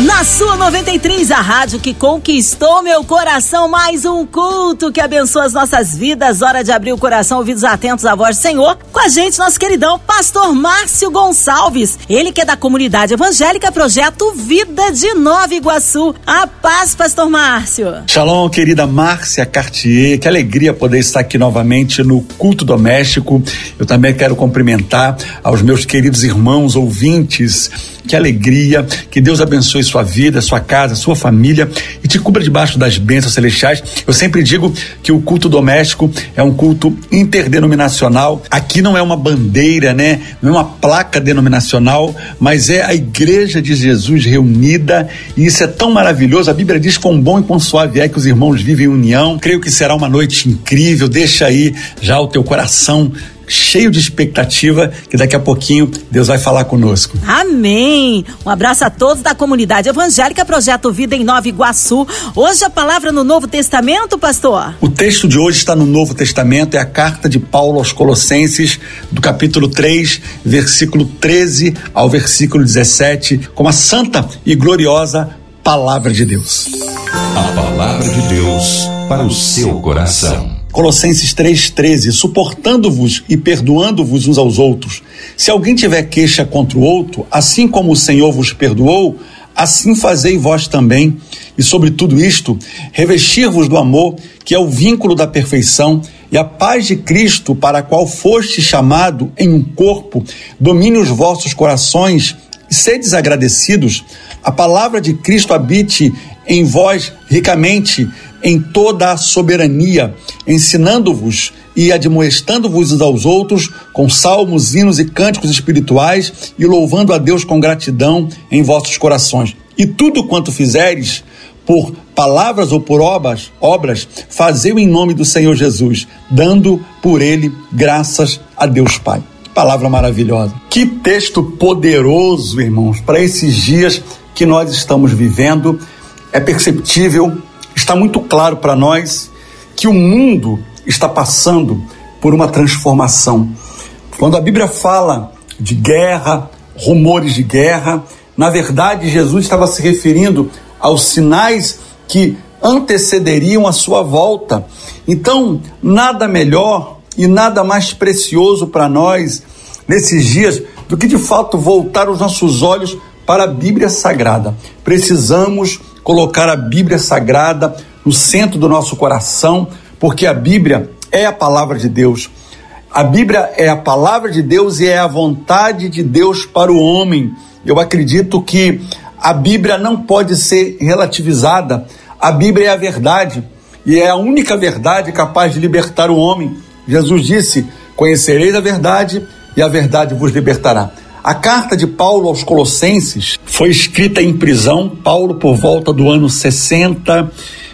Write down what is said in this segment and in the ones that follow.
Na sua 93, a rádio que conquistou meu coração, mais um culto que abençoa as nossas vidas. Hora de abrir o coração, ouvidos atentos à voz do Senhor. Com a gente, nosso queridão pastor Márcio Gonçalves. Ele que é da comunidade evangélica Projeto Vida de Nova Iguaçu. A paz, pastor Márcio. Shalom, querida Márcia Cartier. Que alegria poder estar aqui novamente no culto doméstico. Eu também quero cumprimentar aos meus queridos irmãos ouvintes que alegria, que Deus abençoe sua vida, sua casa, sua família e te cubra debaixo das bênçãos celestiais. Eu sempre digo que o culto doméstico é um culto interdenominacional. Aqui não é uma bandeira, né? Não é uma placa denominacional, mas é a igreja de Jesus reunida e isso é tão maravilhoso. A Bíblia diz quão bom e quão suave é que os irmãos vivem em união. Creio que será uma noite incrível. Deixa aí já o teu coração cheio de expectativa que daqui a pouquinho Deus vai falar conosco. Amém. Um abraço a todos da comunidade evangélica Projeto Vida em Nova Iguaçu. Hoje a palavra no Novo Testamento, pastor. O texto de hoje está no Novo Testamento, é a carta de Paulo aos Colossenses, do capítulo 3, versículo 13 ao versículo 17, com a santa e gloriosa palavra de Deus. A palavra de Deus para o seu coração. Colossenses 3,13, suportando-vos e perdoando-vos uns aos outros. Se alguém tiver queixa contra o outro, assim como o Senhor vos perdoou, assim fazei vós também. E sobre tudo isto, revestir-vos do amor, que é o vínculo da perfeição, e a paz de Cristo, para a qual foste chamado em um corpo, domine os vossos corações e sedes agradecidos. A palavra de Cristo habite em vós ricamente, em toda a soberania, ensinando-vos e admoestando-vos uns aos outros com salmos, hinos e cânticos espirituais e louvando a Deus com gratidão em vossos corações. E tudo quanto fizeres, por palavras ou por obras, obras, fazei-o em nome do Senhor Jesus, dando por ele graças a Deus Pai. Palavra maravilhosa. Que texto poderoso, irmãos, para esses dias que nós estamos vivendo. É perceptível está muito claro para nós que o mundo está passando por uma transformação. Quando a Bíblia fala de guerra, rumores de guerra, na verdade Jesus estava se referindo aos sinais que antecederiam a sua volta. Então, nada melhor e nada mais precioso para nós nesses dias do que de fato voltar os nossos olhos para a Bíblia Sagrada. Precisamos colocar a Bíblia Sagrada no centro do nosso coração, porque a Bíblia é a palavra de Deus. A Bíblia é a palavra de Deus e é a vontade de Deus para o homem. Eu acredito que a Bíblia não pode ser relativizada. A Bíblia é a verdade e é a única verdade capaz de libertar o homem. Jesus disse: Conhecereis a verdade e a verdade vos libertará. A carta de Paulo aos Colossenses foi escrita em prisão, Paulo por volta do ano 60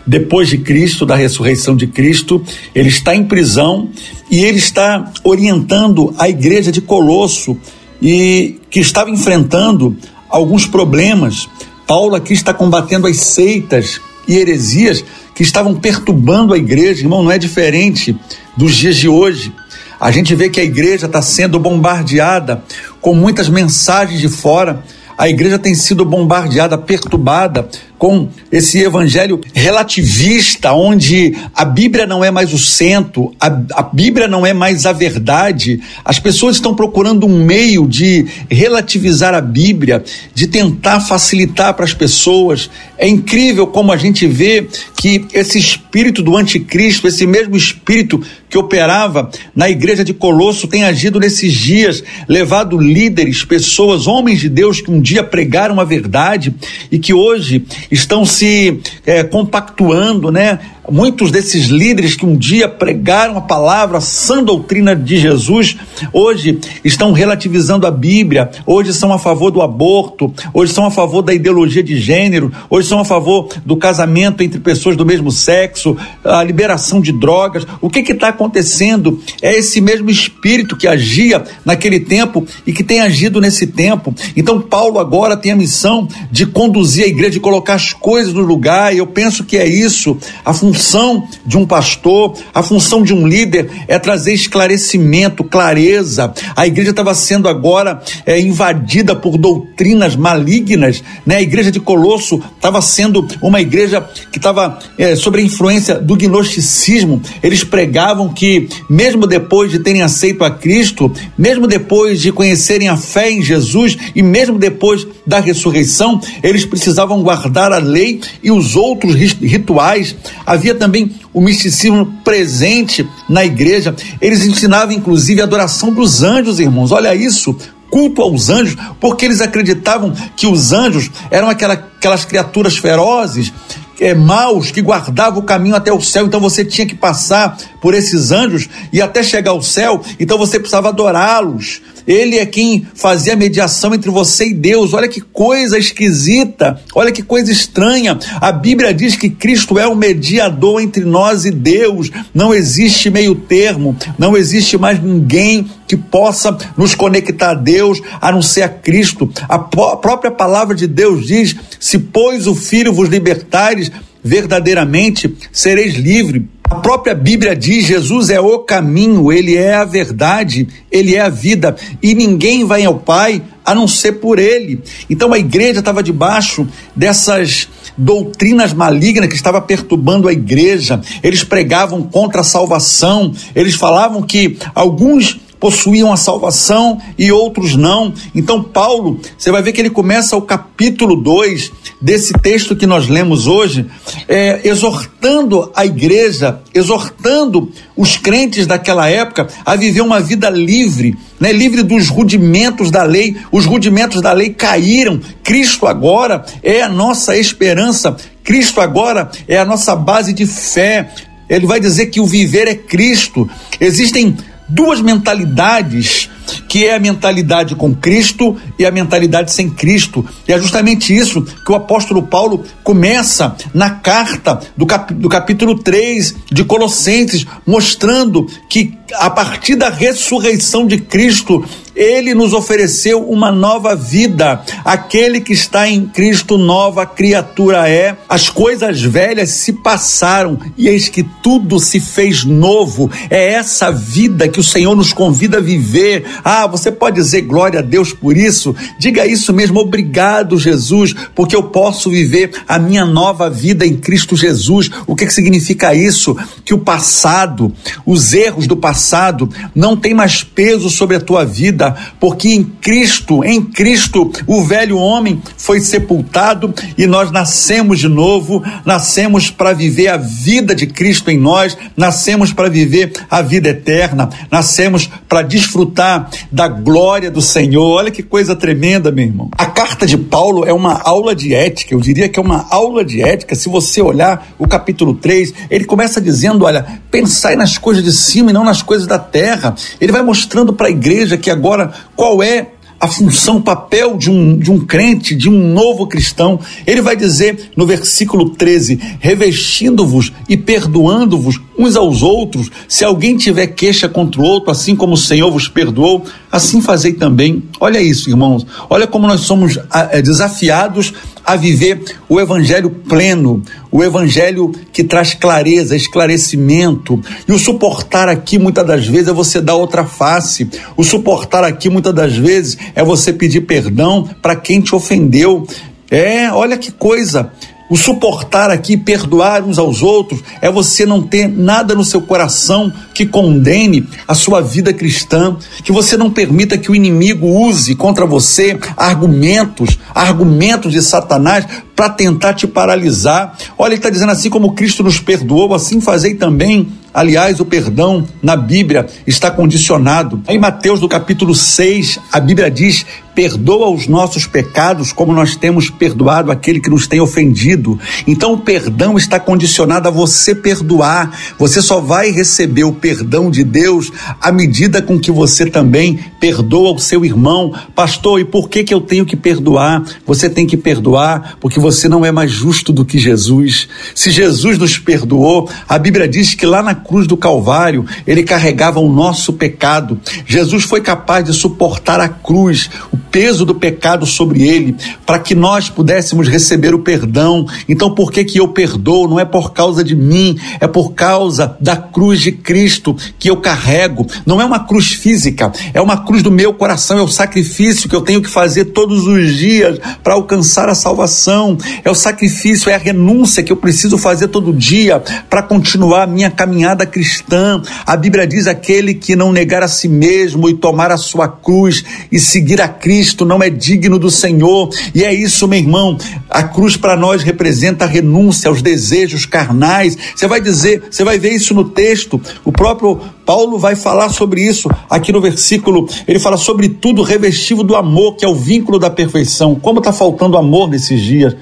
depois de Cristo, da ressurreição de Cristo, ele está em prisão e ele está orientando a igreja de Colosso e que estava enfrentando alguns problemas. Paulo aqui está combatendo as seitas e heresias que estavam perturbando a igreja, irmão, não é diferente dos dias de hoje. A gente vê que a igreja está sendo bombardeada com muitas mensagens de fora. A igreja tem sido bombardeada, perturbada com esse evangelho relativista, onde a Bíblia não é mais o centro, a, a, Bíblia não é mais a verdade. As pessoas estão procurando um meio de relativizar a Bíblia, de tentar facilitar para as pessoas. É incrível como a gente vê que esse espírito do anticristo, esse mesmo espírito que operava na igreja de Colosso, tem agido nesses dias, levado líderes, pessoas, homens de Deus que um dia pregaram a verdade e que hoje estão se é, compactuando, né? Muitos desses líderes que um dia pregaram a palavra, a sã doutrina de Jesus, hoje estão relativizando a Bíblia, hoje são a favor do aborto, hoje são a favor da ideologia de gênero, hoje são a favor do casamento entre pessoas do mesmo sexo, a liberação de drogas. O que está acontecendo? É esse mesmo espírito que agia naquele tempo e que tem agido nesse tempo. Então, Paulo agora tem a missão de conduzir a igreja, de colocar as coisas no lugar, e eu penso que é isso. A função de um pastor, a função de um líder é trazer esclarecimento, clareza. A igreja estava sendo agora é, invadida por doutrinas malignas, né? A igreja de Colosso estava sendo uma igreja que estava é, sob a influência do gnosticismo. Eles pregavam que, mesmo depois de terem aceito a Cristo, mesmo depois de conhecerem a fé em Jesus e mesmo depois da ressurreição, eles precisavam guardar a lei e os outros rituais. Havia também o misticismo presente na igreja. Eles ensinavam, inclusive, a adoração dos anjos, irmãos. Olha isso, culto aos anjos, porque eles acreditavam que os anjos eram aquela, aquelas criaturas ferozes é, maus que guardavam o caminho até o céu, então você tinha que passar por esses anjos e até chegar ao céu, então você precisava adorá-los. Ele é quem fazia a mediação entre você e Deus. Olha que coisa esquisita, olha que coisa estranha. A Bíblia diz que Cristo é o mediador entre nós e Deus. Não existe meio termo, não existe mais ninguém que possa nos conectar a Deus a não ser a Cristo. A própria palavra de Deus diz: se pois o Filho vos libertares, verdadeiramente sereis livres. A própria Bíblia diz: Jesus é o caminho, ele é a verdade, ele é a vida, e ninguém vai ao Pai a não ser por ele. Então a igreja estava debaixo dessas doutrinas malignas que estava perturbando a igreja. Eles pregavam contra a salvação, eles falavam que alguns possuíam a salvação e outros não. Então, Paulo, você vai ver que ele começa o capítulo 2 desse texto que nós lemos hoje, é, exortando a igreja, exortando os crentes daquela época a viver uma vida livre, né, livre dos rudimentos da lei. Os rudimentos da lei caíram. Cristo agora é a nossa esperança. Cristo agora é a nossa base de fé. Ele vai dizer que o viver é Cristo. Existem duas mentalidades, que é a mentalidade com Cristo e a mentalidade sem Cristo. E é justamente isso que o apóstolo Paulo começa na carta do, cap, do capítulo 3 de Colossenses, mostrando que a partir da ressurreição de Cristo, ele nos ofereceu uma nova vida. Aquele que está em Cristo, nova criatura é. As coisas velhas se passaram e eis que tudo se fez novo. É essa vida que o Senhor nos convida a viver. Ah, você pode dizer glória a Deus por isso? Diga isso mesmo. Obrigado, Jesus, porque eu posso viver a minha nova vida em Cristo Jesus. O que, que significa isso? Que o passado, os erros do passado, não tem mais peso sobre a tua vida porque em Cristo, em Cristo, o velho homem foi sepultado e nós nascemos de novo, nascemos para viver a vida de Cristo em nós, nascemos para viver a vida eterna, nascemos para desfrutar da glória do Senhor. Olha que coisa tremenda, meu irmão. A carta de Paulo é uma aula de ética, eu diria que é uma aula de ética. Se você olhar o capítulo 3, ele começa dizendo: olha, pensai nas coisas de cima e não nas coisas da terra. Ele vai mostrando para a igreja que agora qual é a função, o papel de um, de um crente, de um novo cristão. Ele vai dizer no versículo 13: revestindo-vos e perdoando-vos uns aos outros, se alguém tiver queixa contra o outro, assim como o Senhor vos perdoou, assim fazei também. Olha isso, irmãos. Olha como nós somos ah, é, desafiados a viver o evangelho pleno, o evangelho que traz clareza, esclarecimento. E o suportar aqui muitas das vezes é você dar outra face. O suportar aqui muitas das vezes é você pedir perdão para quem te ofendeu. É, olha que coisa. O suportar aqui, perdoar uns aos outros, é você não ter nada no seu coração que condene a sua vida cristã, que você não permita que o inimigo use contra você argumentos, argumentos de Satanás para tentar te paralisar. Olha, ele está dizendo assim como Cristo nos perdoou, assim fazei também. Aliás, o perdão na Bíblia está condicionado. Em Mateus, do capítulo 6, a Bíblia diz: perdoa os nossos pecados como nós temos perdoado aquele que nos tem ofendido. Então, o perdão está condicionado a você perdoar. Você só vai receber o perdão de Deus à medida com que você também perdoa o seu irmão. Pastor, e por que, que eu tenho que perdoar? Você tem que perdoar porque você não é mais justo do que Jesus. Se Jesus nos perdoou, a Bíblia diz que lá na cruz do Calvário ele carregava o nosso pecado. Jesus foi capaz de suportar a cruz, o peso do pecado sobre ele, para que nós pudéssemos receber o perdão. Então, por que que eu perdoo? Não é por causa de mim, é por causa da cruz de Cristo que eu carrego. Não é uma cruz física, é uma cruz do meu coração, é o sacrifício que eu tenho que fazer todos os dias para alcançar a salvação. É o sacrifício, é a renúncia que eu preciso fazer todo dia para continuar a minha caminhada cristã. A Bíblia diz aquele que não negar a si mesmo e tomar a sua cruz e seguir a Cristo não é digno do Senhor. E é isso, meu irmão. A cruz para nós representa a renúncia aos desejos carnais. Você vai dizer, você vai ver isso no texto. O próprio Paulo vai falar sobre isso aqui no versículo. Ele fala sobre tudo revestido do amor, que é o vínculo da perfeição. Como está faltando amor nesses dias.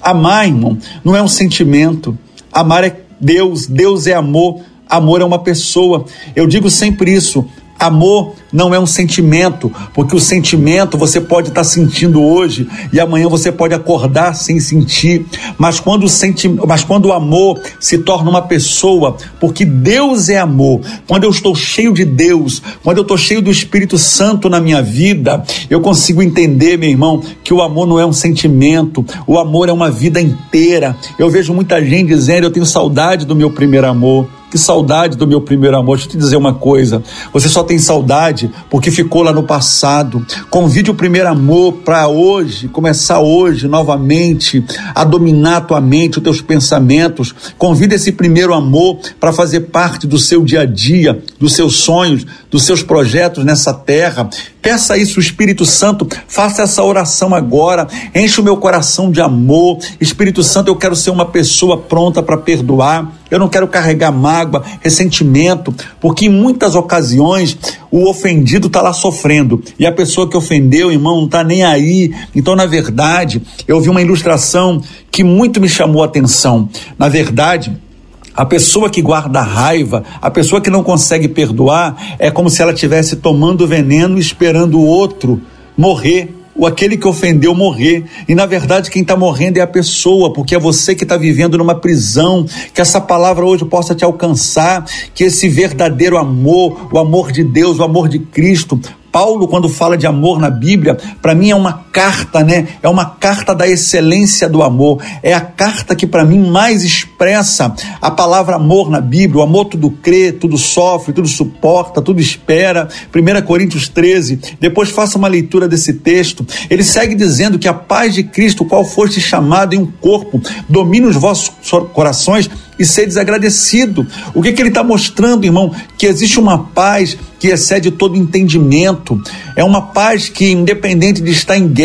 Amar, irmão, não é um sentimento. Amar é Deus. Deus é amor. Amor é uma pessoa. Eu digo sempre isso. Amor não é um sentimento, porque o sentimento você pode estar sentindo hoje e amanhã você pode acordar sem sentir. Mas quando, o senti mas quando o amor se torna uma pessoa, porque Deus é amor, quando eu estou cheio de Deus, quando eu estou cheio do Espírito Santo na minha vida, eu consigo entender, meu irmão, que o amor não é um sentimento, o amor é uma vida inteira. Eu vejo muita gente dizendo: Eu tenho saudade do meu primeiro amor. Que saudade do meu primeiro amor. Deixa eu te dizer uma coisa: você só tem saudade porque ficou lá no passado. Convide o primeiro amor para hoje, começar hoje novamente a dominar a tua mente, os teus pensamentos. Convide esse primeiro amor para fazer parte do seu dia a dia, dos seus sonhos, dos seus projetos nessa terra. Peça isso, Espírito Santo, faça essa oração agora. Enche o meu coração de amor. Espírito Santo, eu quero ser uma pessoa pronta para perdoar. Eu não quero carregar mágoa, ressentimento, porque em muitas ocasiões o ofendido está lá sofrendo e a pessoa que ofendeu, irmão, não está nem aí. Então, na verdade, eu vi uma ilustração que muito me chamou a atenção. Na verdade, a pessoa que guarda raiva, a pessoa que não consegue perdoar, é como se ela estivesse tomando veneno esperando o outro morrer o aquele que ofendeu morrer. E na verdade, quem está morrendo é a pessoa, porque é você que está vivendo numa prisão. Que essa palavra hoje possa te alcançar, que esse verdadeiro amor, o amor de Deus, o amor de Cristo, Paulo, quando fala de amor na Bíblia, para mim é uma carta, né? É uma carta da excelência do amor. É a carta que para mim mais expressa a palavra amor na Bíblia. O amor tudo crê, tudo sofre, tudo suporta, tudo espera. 1 Coríntios 13. Depois faça uma leitura desse texto. Ele segue dizendo que a paz de Cristo, qual foste chamado em um corpo, domine os vossos corações e ser desagradecido. O que, que ele está mostrando, irmão? Que existe uma paz que excede todo entendimento. É uma paz que, independente de estar em guerra,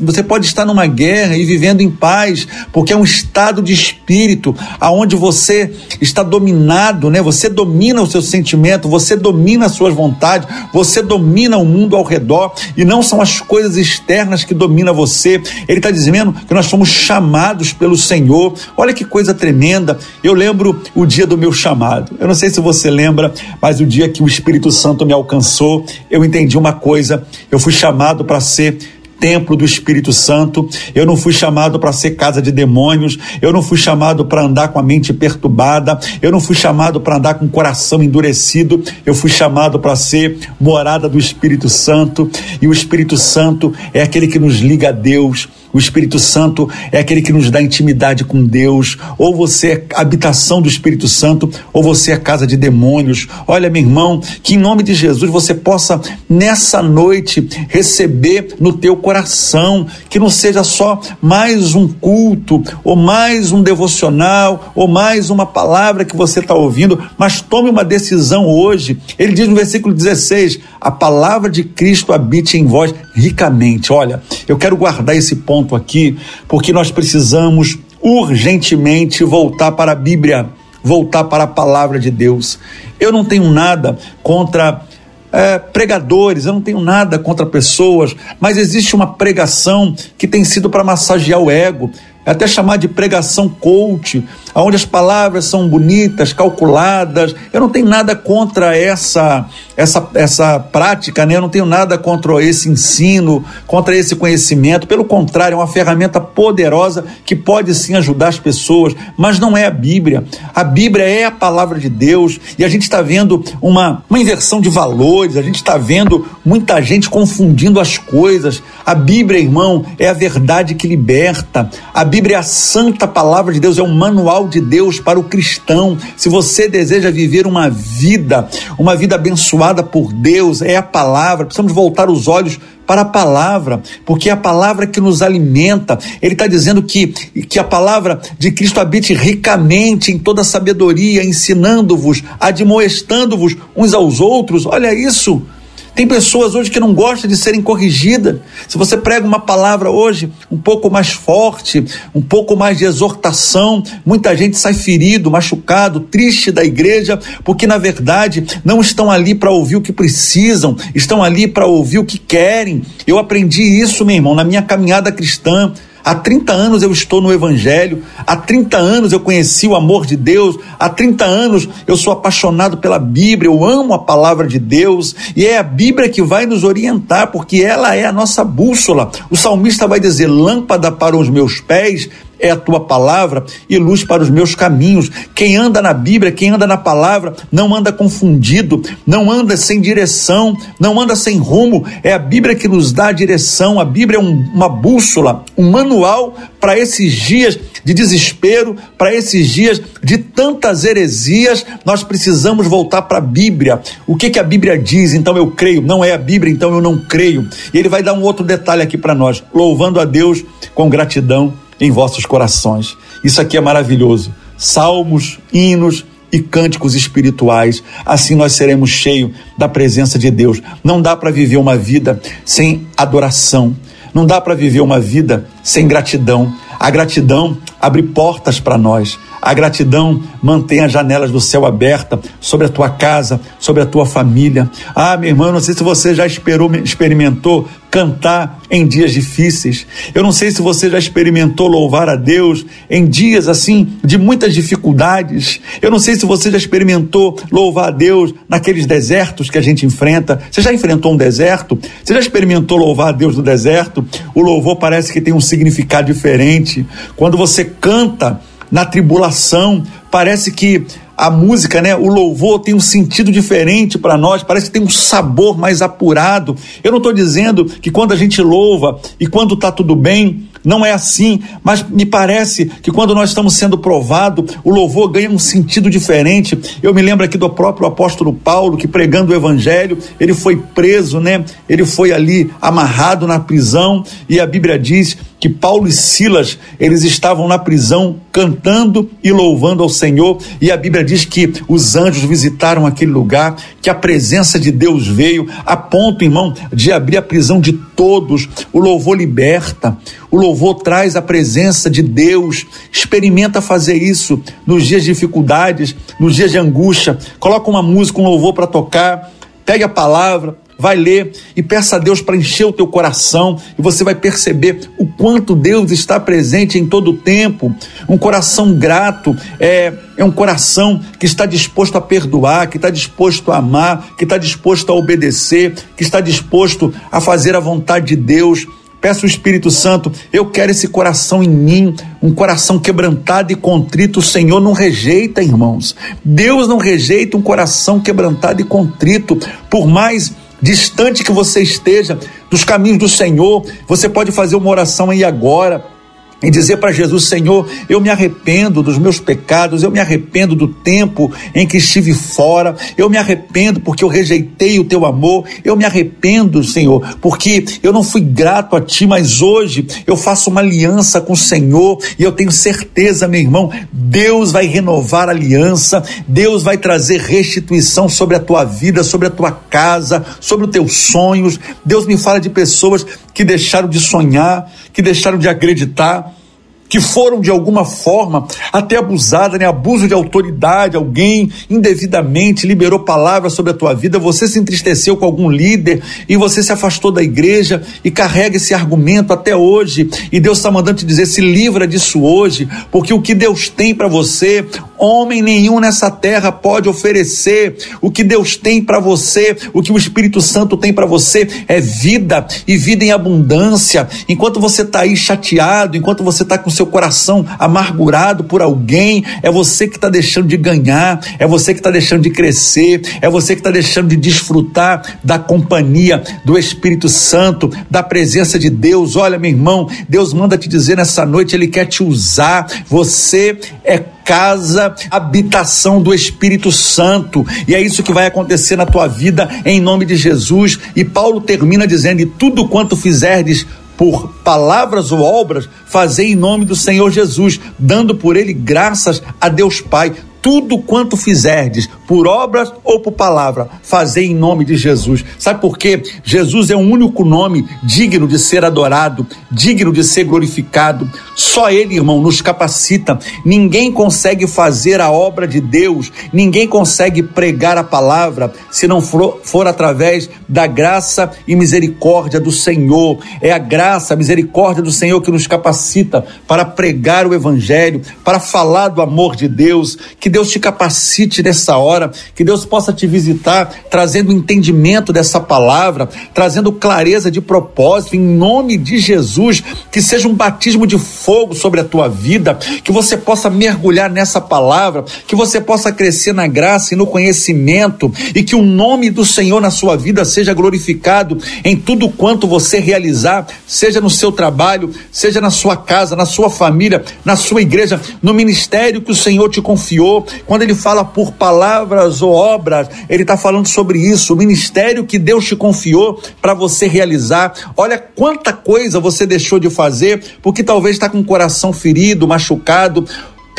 você pode estar numa guerra e vivendo em paz, porque é um estado de espírito aonde você está dominado, né? Você domina o seu sentimento, você domina as suas vontades, você domina o mundo ao redor e não são as coisas externas que dominam você. Ele está dizendo que nós somos chamados pelo Senhor. Olha que coisa tremenda. Eu lembro o dia do meu chamado. Eu não sei se você lembra, mas o dia que o Espírito Santo me alcançou, eu entendi uma coisa. Eu fui chamado para ser templo do Espírito Santo. Eu não fui chamado para ser casa de demônios. Eu não fui chamado para andar com a mente perturbada. Eu não fui chamado para andar com o coração endurecido. Eu fui chamado para ser morada do Espírito Santo. E o Espírito Santo é aquele que nos liga a Deus. O Espírito Santo é aquele que nos dá intimidade com Deus. Ou você é habitação do Espírito Santo, ou você é casa de demônios. Olha, meu irmão, que em nome de Jesus você possa nessa noite receber no teu coração, que não seja só mais um culto, ou mais um devocional, ou mais uma palavra que você está ouvindo, mas tome uma decisão hoje. Ele diz no versículo 16: a palavra de Cristo habite em vós ricamente. Olha, eu quero guardar esse ponto aqui, porque nós precisamos urgentemente voltar para a Bíblia, voltar para a palavra de Deus. Eu não tenho nada contra é, pregadores, eu não tenho nada contra pessoas, mas existe uma pregação que tem sido para massagear o ego. É até chamar de pregação coach, onde as palavras são bonitas, calculadas. Eu não tenho nada contra essa essa essa prática, né? Eu não tenho nada contra esse ensino, contra esse conhecimento. Pelo contrário, é uma ferramenta poderosa que pode sim ajudar as pessoas, mas não é a Bíblia. A Bíblia é a palavra de Deus e a gente está vendo uma, uma inversão de valores, a gente está vendo muita gente confundindo as coisas. A Bíblia, irmão, é a verdade que liberta. A Bíblia é a santa palavra de Deus, é o manual de Deus para o cristão. Se você deseja viver uma vida, uma vida abençoada por Deus, é a palavra. Precisamos voltar os olhos para a palavra, porque é a palavra que nos alimenta. Ele está dizendo que, que a palavra de Cristo habite ricamente em toda sabedoria, ensinando-vos, admoestando-vos uns aos outros. Olha isso. Tem pessoas hoje que não gostam de serem corrigidas. Se você prega uma palavra hoje um pouco mais forte, um pouco mais de exortação, muita gente sai ferido, machucado, triste da igreja, porque na verdade não estão ali para ouvir o que precisam, estão ali para ouvir o que querem. Eu aprendi isso, meu irmão, na minha caminhada cristã. Há 30 anos eu estou no Evangelho, há 30 anos eu conheci o amor de Deus, há 30 anos eu sou apaixonado pela Bíblia, eu amo a palavra de Deus, e é a Bíblia que vai nos orientar, porque ela é a nossa bússola. O salmista vai dizer: lâmpada para os meus pés é a tua palavra e luz para os meus caminhos. Quem anda na Bíblia, quem anda na palavra, não anda confundido, não anda sem direção, não anda sem rumo. É a Bíblia que nos dá a direção. A Bíblia é um, uma bússola, um manual para esses dias de desespero, para esses dias de tantas heresias. Nós precisamos voltar para a Bíblia. O que, que a Bíblia diz? Então eu creio. Não é a Bíblia, então eu não creio. E ele vai dar um outro detalhe aqui para nós, louvando a Deus com gratidão em vossos corações. Isso aqui é maravilhoso. Salmos, hinos e cânticos espirituais. Assim nós seremos cheios da presença de Deus. Não dá para viver uma vida sem adoração. Não dá para viver uma vida sem gratidão. A gratidão abre portas para nós. A gratidão mantém as janelas do céu abertas sobre a tua casa, sobre a tua família. Ah, meu irmão, não sei se você já esperou, experimentou cantar em dias difíceis. Eu não sei se você já experimentou louvar a Deus em dias assim de muitas dificuldades. Eu não sei se você já experimentou louvar a Deus naqueles desertos que a gente enfrenta. Você já enfrentou um deserto? Você já experimentou louvar a Deus no deserto? O louvor parece que tem um significado diferente. Quando você canta na tribulação, parece que a música, né, o louvor tem um sentido diferente para nós, parece que tem um sabor mais apurado. Eu não estou dizendo que quando a gente louva e quando está tudo bem, não é assim, mas me parece que quando nós estamos sendo provados, o louvor ganha um sentido diferente. Eu me lembro aqui do próprio apóstolo Paulo, que pregando o evangelho, ele foi preso, né? Ele foi ali amarrado na prisão, e a Bíblia diz que Paulo e Silas, eles estavam na prisão cantando e louvando ao Senhor, e a Bíblia diz que os anjos visitaram aquele lugar, que a presença de Deus veio, a ponto, irmão, de abrir a prisão de todos. O louvor liberta, o louvor traz a presença de Deus. Experimenta fazer isso nos dias de dificuldades, nos dias de angústia. Coloca uma música, um louvor para tocar, pegue a palavra, vai ler e peça a Deus para encher o teu coração e você vai perceber o quanto Deus está presente em todo o tempo. Um coração grato é, é um coração que está disposto a perdoar, que está disposto a amar, que está disposto a obedecer, que está disposto a fazer a vontade de Deus. Peço o Espírito Santo, eu quero esse coração em mim, um coração quebrantado e contrito. O Senhor não rejeita, irmãos. Deus não rejeita um coração quebrantado e contrito, por mais distante que você esteja dos caminhos do Senhor, você pode fazer uma oração aí agora e dizer para Jesus: Senhor, eu me arrependo dos meus pecados, eu me arrependo do tempo em que estive fora, eu me arrependo porque eu rejeitei o teu amor, eu me arrependo, Senhor, porque eu não fui grato a ti, mas hoje eu faço uma aliança com o Senhor e eu tenho certeza, meu irmão, Deus vai renovar a aliança, Deus vai trazer restituição sobre a tua vida, sobre a tua casa, sobre os teus sonhos. Deus me fala de pessoas que deixaram de sonhar, que deixaram de acreditar que foram de alguma forma até abusadas, né? Abuso de autoridade, alguém indevidamente liberou palavras sobre a tua vida, você se entristeceu com algum líder e você se afastou da igreja e carrega esse argumento até hoje. E Deus está mandando te dizer: se livra disso hoje, porque o que Deus tem para você, homem nenhum nessa terra pode oferecer. O que Deus tem para você, o que o Espírito Santo tem para você é vida e vida em abundância. Enquanto você está aí chateado, enquanto você está com seu coração amargurado por alguém, é você que está deixando de ganhar, é você que está deixando de crescer, é você que está deixando de desfrutar da companhia do Espírito Santo, da presença de Deus. Olha, meu irmão, Deus manda te dizer nessa noite, Ele quer te usar. Você é casa, habitação do Espírito Santo. E é isso que vai acontecer na tua vida em nome de Jesus. E Paulo termina dizendo: "E tudo quanto fizerdes por palavras ou obras, fazei em nome do Senhor Jesus, dando por ele graças a Deus Pai tudo quanto fizerdes, por obras ou por palavra, fazei em nome de Jesus. Sabe por quê? Jesus é o único nome digno de ser adorado, digno de ser glorificado. Só Ele, irmão, nos capacita. Ninguém consegue fazer a obra de Deus, ninguém consegue pregar a palavra se não for, for através da graça e misericórdia do Senhor. É a graça, a misericórdia do Senhor que nos capacita para pregar o Evangelho, para falar do amor de Deus. Que Deus te capacite nessa hora, que Deus possa te visitar, trazendo entendimento dessa palavra, trazendo clareza de propósito, em nome de Jesus, que seja um batismo de fogo sobre a tua vida, que você possa mergulhar nessa palavra, que você possa crescer na graça e no conhecimento, e que o nome do Senhor na sua vida seja glorificado em tudo quanto você realizar, seja no seu trabalho, seja na sua casa, na sua família, na sua igreja, no ministério que o Senhor te confiou quando ele fala por palavras ou obras, ele está falando sobre isso, o ministério que Deus te confiou para você realizar. Olha quanta coisa você deixou de fazer, porque talvez está com o coração ferido, machucado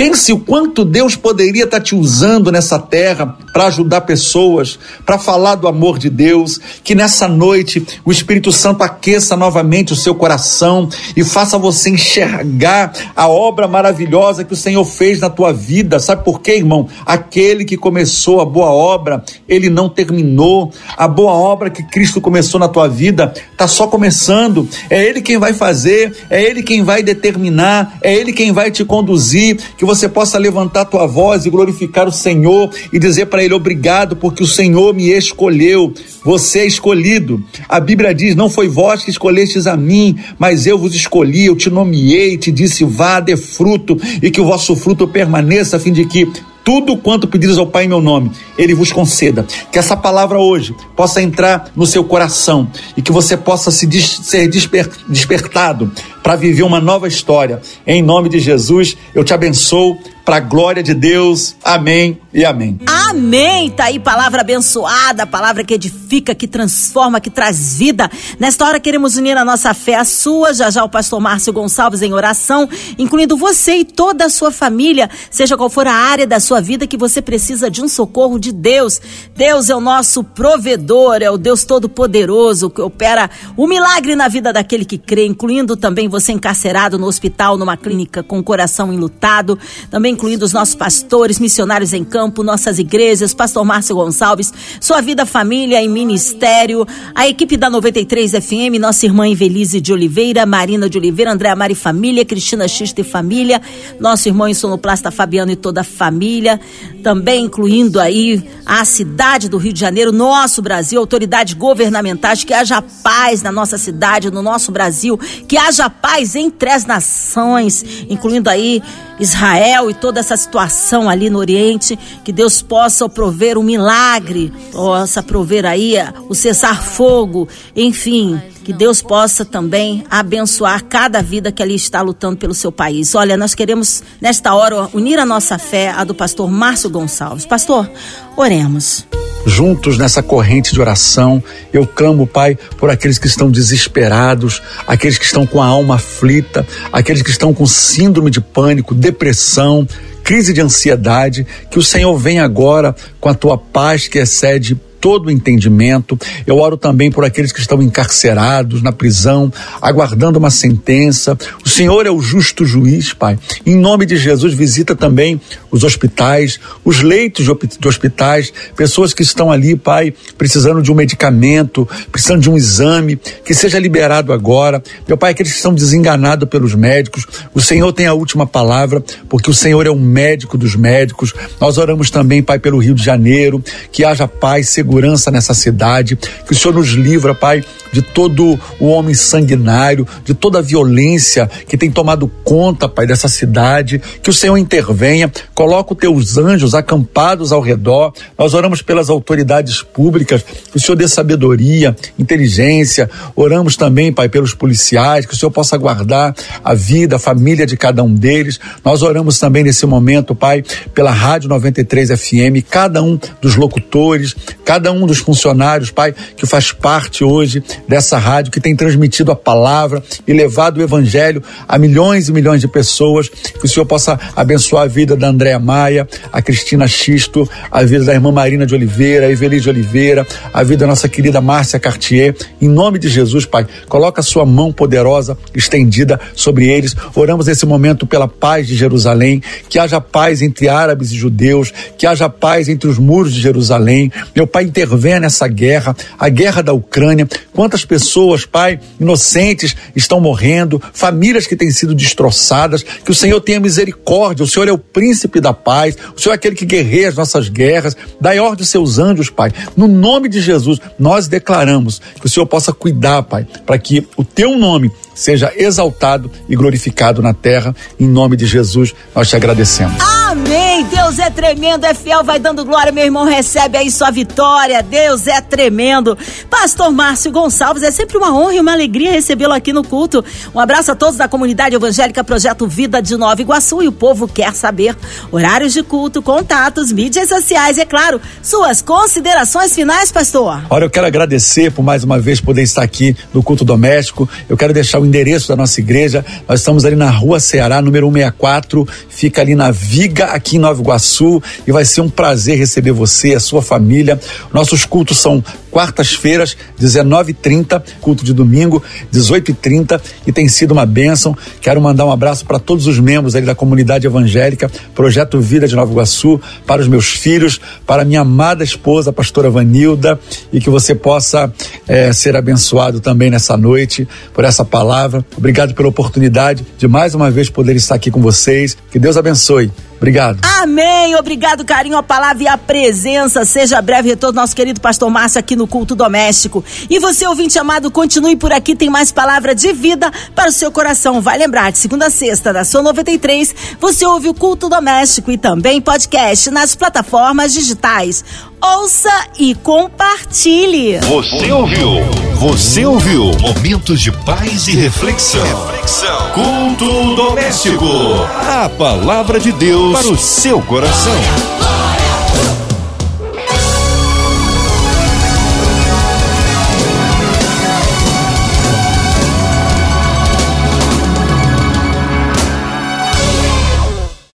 Pense o quanto Deus poderia estar tá te usando nessa terra para ajudar pessoas, para falar do amor de Deus. Que nessa noite o Espírito Santo aqueça novamente o seu coração e faça você enxergar a obra maravilhosa que o Senhor fez na tua vida. Sabe por quê, irmão? Aquele que começou a boa obra, ele não terminou. A boa obra que Cristo começou na tua vida está só começando. É Ele quem vai fazer, é Ele quem vai determinar, é Ele quem vai te conduzir que você possa levantar tua voz e glorificar o Senhor e dizer para Ele obrigado, porque o Senhor me escolheu, você é escolhido. A Bíblia diz: Não foi vós que escolhestes a mim, mas eu vos escolhi, eu te nomeei, te disse, vá, dê fruto e que o vosso fruto permaneça, a fim de que tudo quanto pedires ao Pai em meu nome, Ele vos conceda. Que essa palavra hoje possa entrar no seu coração e que você possa se des ser desper despertado para viver uma nova história. Em nome de Jesus, eu te abençoo para a glória de Deus. Amém e amém. Amém. Tá aí palavra abençoada, palavra que edifica, que transforma, que traz vida. Nesta hora queremos unir a nossa fé à sua. Já já o pastor Márcio Gonçalves em oração, incluindo você e toda a sua família, seja qual for a área da sua vida que você precisa de um socorro de Deus. Deus é o nosso provedor, é o Deus todo-poderoso que opera o milagre na vida daquele que crê, incluindo também você encarcerado no hospital, numa clínica com o coração enlutado, também incluindo os nossos pastores, missionários em campo, nossas igrejas, pastor Márcio Gonçalves, sua vida, família e ministério, a equipe da 93 FM, nossa irmã Invelise de Oliveira, Marina de Oliveira, Andréa Mari Família, Cristina Xista e Família, nosso irmão insonoplasta Fabiano e toda a família, também incluindo aí a cidade do Rio de Janeiro, nosso Brasil, autoridades governamentais, que haja paz na nossa cidade, no nosso Brasil, que haja paz entre as nações, incluindo aí Israel e toda essa situação ali no Oriente, que Deus possa prover um milagre, possa prover aí o cessar fogo, enfim, que Deus possa também abençoar cada vida que ali está lutando pelo seu país. Olha, nós queremos nesta hora unir a nossa fé à do pastor Márcio Gonçalves. Pastor, oremos juntos nessa corrente de oração. Eu clamo, Pai, por aqueles que estão desesperados, aqueles que estão com a alma aflita, aqueles que estão com síndrome de pânico, depressão, crise de ansiedade. Que o Senhor venha agora com a tua paz que excede todo o entendimento. Eu oro também por aqueles que estão encarcerados na prisão, aguardando uma sentença. O Senhor é o justo juiz, Pai. Em nome de Jesus, visita também os hospitais, os leitos de hospitais, pessoas que estão ali, Pai, precisando de um medicamento, precisando de um exame, que seja liberado agora. Meu Pai, aqueles que estão desenganados pelos médicos, o Senhor tem a última palavra, porque o Senhor é o médico dos médicos. Nós oramos também, Pai, pelo Rio de Janeiro, que haja paz, segurança nessa cidade, que o Senhor nos livra, Pai, de todo o homem sanguinário, de toda a violência que tem tomado conta, Pai, dessa cidade, que o Senhor intervenha, coloca os teus anjos acampados ao redor. Nós oramos pelas autoridades públicas, que o Senhor dê sabedoria, inteligência. Oramos também, Pai, pelos policiais, que o Senhor possa guardar a vida, a família de cada um deles. Nós oramos também nesse momento, Pai, pela Rádio 93 FM, cada um dos locutores, cada um dos funcionários, Pai, que faz parte hoje dessa rádio, que tem transmitido a palavra e levado o evangelho a milhões e milhões de pessoas. Que o Senhor possa abençoar a vida da Andréa Maia, a Cristina Xisto, a vida da irmã Marina de Oliveira, a Evelise de Oliveira, a vida da nossa querida Márcia Cartier. Em nome de Jesus, Pai, coloca a sua mão poderosa estendida sobre eles. Oramos nesse momento pela paz de Jerusalém, que haja paz entre árabes e judeus, que haja paz entre os muros de Jerusalém. Meu Pai, intervenha nessa guerra, a guerra da Ucrânia. Quantas pessoas, Pai, inocentes estão morrendo, famílias que têm sido destroçadas. Que o Senhor tenha misericórdia. O Senhor é o príncipe da paz. O Senhor é aquele que guerreia as nossas guerras. Dai ordem aos seus anjos, Pai. No nome de Jesus, nós declaramos que o Senhor possa cuidar, Pai, para que o teu nome seja exaltado e glorificado na terra. Em nome de Jesus, nós te agradecemos. Amém. Deus é tremendo, é fiel, vai dando glória, meu irmão. Recebe aí sua vitória. Deus é tremendo. Pastor Márcio Gonçalves, é sempre uma honra e uma alegria recebê-lo aqui no culto. Um abraço a todos da comunidade evangélica Projeto Vida de Nova Iguaçu e o povo quer saber horários de culto, contatos, mídias sociais e, é claro, suas considerações finais, pastor. Olha, eu quero agradecer por mais uma vez poder estar aqui no culto doméstico. Eu quero deixar o endereço da nossa igreja. Nós estamos ali na Rua Ceará, número 164, fica ali na Viga, aqui em Nova Iguaçu, e vai ser um prazer receber você, a sua família. Nossos cultos são quartas-feiras, 19h30, culto de domingo, 18h30, e tem sido uma bênção. Quero mandar um abraço para todos os membros da comunidade evangélica, Projeto Vida de Nova Iguaçu, para os meus filhos, para minha amada esposa, a pastora Vanilda, e que você possa é, ser abençoado também nessa noite por essa palavra. Obrigado pela oportunidade de mais uma vez poder estar aqui com vocês. Que Deus abençoe. Obrigado. Amém. Obrigado, carinho, a palavra e a presença. Seja breve retorno nosso querido pastor Márcio aqui no culto doméstico. E você, ouvinte amado, continue por aqui, tem mais palavra de vida para o seu coração. Vai lembrar, de segunda a sexta, da sua 93, você ouve o culto doméstico e também podcast nas plataformas digitais. Ouça e compartilhe. Você ouviu? Você ouviu? Momentos de paz e reflexão. Reflexão. Culto doméstico. A palavra de Deus para o seu coração.